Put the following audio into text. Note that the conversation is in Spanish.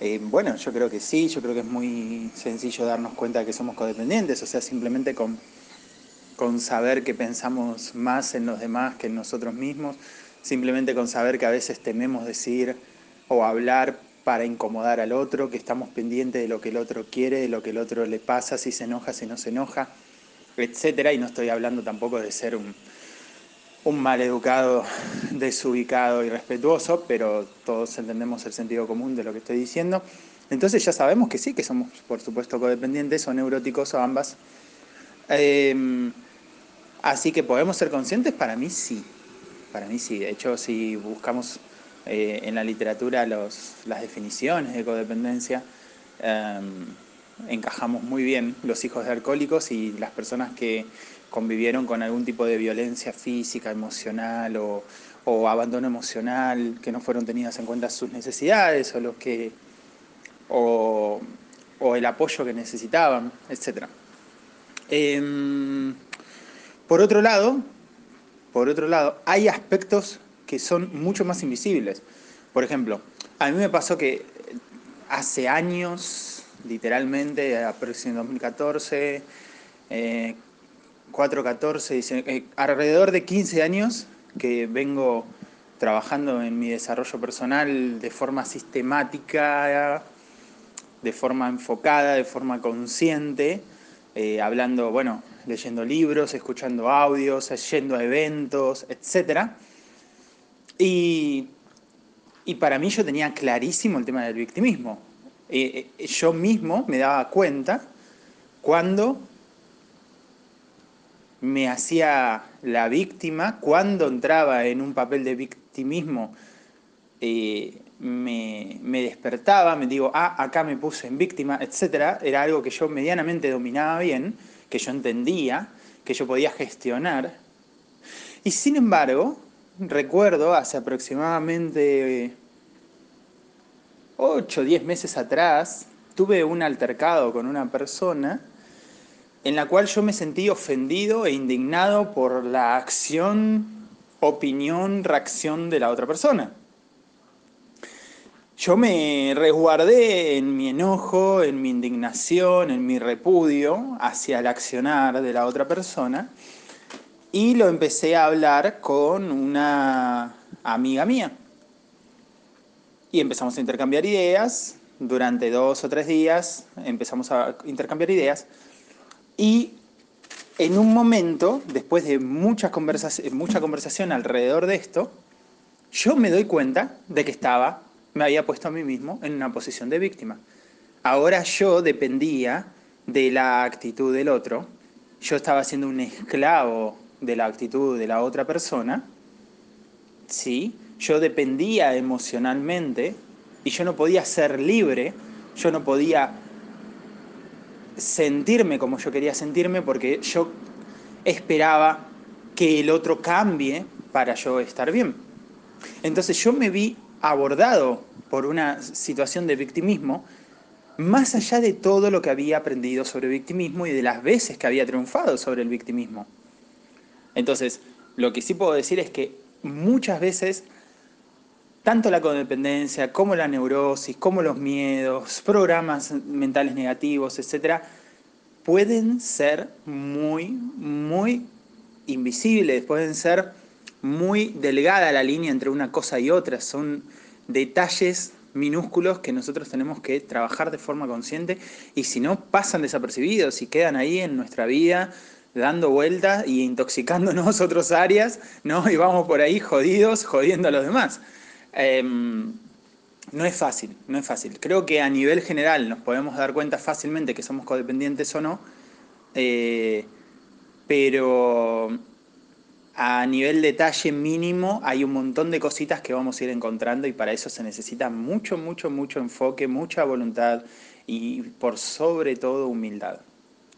Eh, bueno, yo creo que sí, yo creo que es muy sencillo darnos cuenta de que somos codependientes, o sea, simplemente con, con saber que pensamos más en los demás que en nosotros mismos, simplemente con saber que a veces tememos decir o hablar para incomodar al otro, que estamos pendientes de lo que el otro quiere, de lo que el otro le pasa, si se enoja, si no se enoja, etcétera. Y no estoy hablando tampoco de ser un, un mal educado, desubicado y respetuoso, pero todos entendemos el sentido común de lo que estoy diciendo. Entonces ya sabemos que sí, que somos por supuesto codependientes o neuróticos o ambas. Em, así que podemos ser conscientes, para mí sí, para mí sí. De hecho, si buscamos eh, en la literatura las definiciones de codependencia, em, encajamos muy bien los hijos de alcohólicos y las personas que convivieron con algún tipo de violencia física, emocional o, abandono emocional, que no fueron tenidas en cuenta sus necesidades o los que o, el apoyo que necesitaban, etc. Em, por otro lado, por otro lado, hay aspectos que son mucho más invisibles. Por ejemplo, a mí me pasó que hace años, literalmente, aproximadamente 2014, eh, 414, eh, alrededor de 15 años que vengo trabajando en mi desarrollo personal de forma sistemática, de forma enfocada, de forma consciente, eh, hablando, bueno, leyendo libros, escuchando audios, yendo a eventos, etc. Y, para mí yo tenía clarísimo el tema del victimismo. Yo mismo me daba cuenta cuando me hacía la víctima, cuando entraba en un papel de victimismo, eh, me, despertaba, me digo, ah, acá me puse en víctima, etc. Era algo que yo medianamente dominaba bien, que yo entendía, que yo podía gestionar. Y sin embargo, recuerdo hace aproximadamente 8 o 10 meses atrás, tuve un altercado con una persona en la cual yo me sentí ofendido e indignado por la acción, opinión, reacción de la otra persona. Yo me resguardé en mi enojo, en mi indignación, en mi repudio hacia el accionar de la otra persona y lo empecé a hablar con una amiga mía. Y empezamos a intercambiar ideas, durante dos o tres días empezamos a intercambiar ideas. Y en un momento, después de mucha conversación, mucha conversación alrededor de esto, yo me doy cuenta de que estaba, me había puesto a mí mismo en una posición de víctima. Ahora yo dependía de la actitud del otro, yo estaba siendo un esclavo de la actitud de la otra persona, ¿sí? yo dependía emocionalmente y yo no podía ser libre, yo no podía sentirme como yo quería sentirme porque yo esperaba que el otro cambie para yo estar bien. Entonces yo me vi abordado por una situación de victimismo más allá de todo lo que había aprendido sobre victimismo y de las veces que había triunfado sobre el victimismo. Entonces, lo que sí puedo decir es que muchas veces, tanto la codependencia como la neurosis, como los miedos, programas mentales negativos, etcétera, pueden ser muy, muy invisibles, pueden ser muy delgada la línea entre una cosa y otra, son detalles minúsculos que nosotros tenemos que trabajar de forma consciente y si no pasan desapercibidos y quedan ahí en nuestra vida dando vueltas y intoxicándonos otras áreas, ¿no? Y vamos por ahí jodidos, jodiendo a los demás. Em, no es fácil, no es fácil. Creo que a nivel general nos podemos dar cuenta fácilmente que somos codependientes o no, eh, pero a nivel detalle mínimo hay un montón de cositas que vamos a ir encontrando y para eso se necesita mucho, mucho, mucho enfoque, mucha voluntad y por sobre todo humildad.